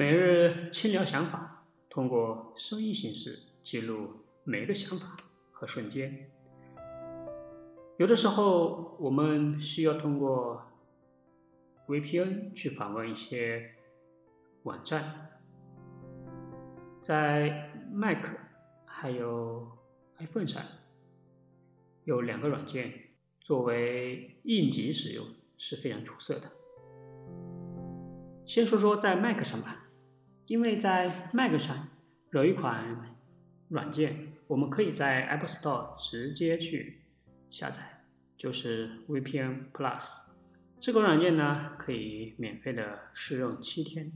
每日轻聊想法，通过声音形式记录每个想法和瞬间。有的时候，我们需要通过 VPN 去访问一些网站，在 Mac 还有 iPhone 上有两个软件作为应急使用是非常出色的。先说说在 Mac 上吧，因为在 Mac 上有一款软件，我们可以在 App Store 直接去下载，就是 VPN Plus。这个软件呢，可以免费的试用七天。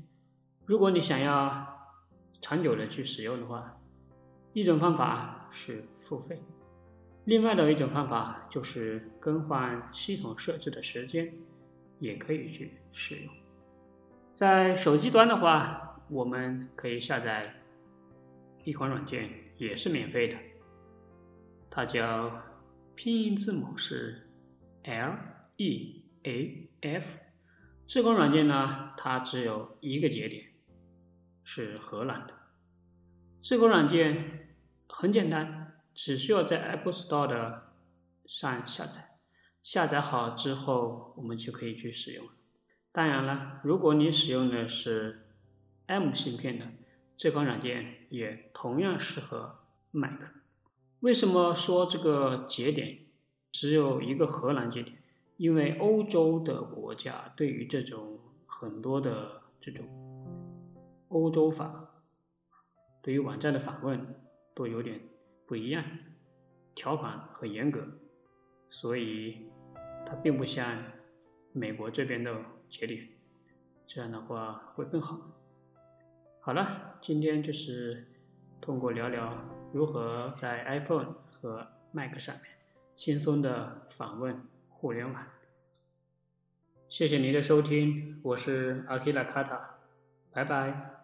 如果你想要长久的去使用的话，一种方法是付费，另外的一种方法就是更换系统设置的时间，也可以去使用。在手机端的话，我们可以下载一款软件，也是免费的，它叫拼音字母是 L E A F。这款软件呢，它只有一个节点，是荷兰的。这款软件很简单，只需要在 Apple Store 的上下载，下载好之后，我们就可以去使用了。当然了，如果你使用的是 M 芯片的这款软件，也同样适合 Mac。为什么说这个节点只有一个荷兰节点？因为欧洲的国家对于这种很多的这种欧洲法，对于网站的访问都有点不一样，条款很严格，所以它并不像美国这边的。节点，这样的话会更好。好了，今天就是通过聊聊如何在 iPhone 和 Mac 上面轻松的访问互联网。谢谢您的收听，我是阿提拉卡塔，拜拜。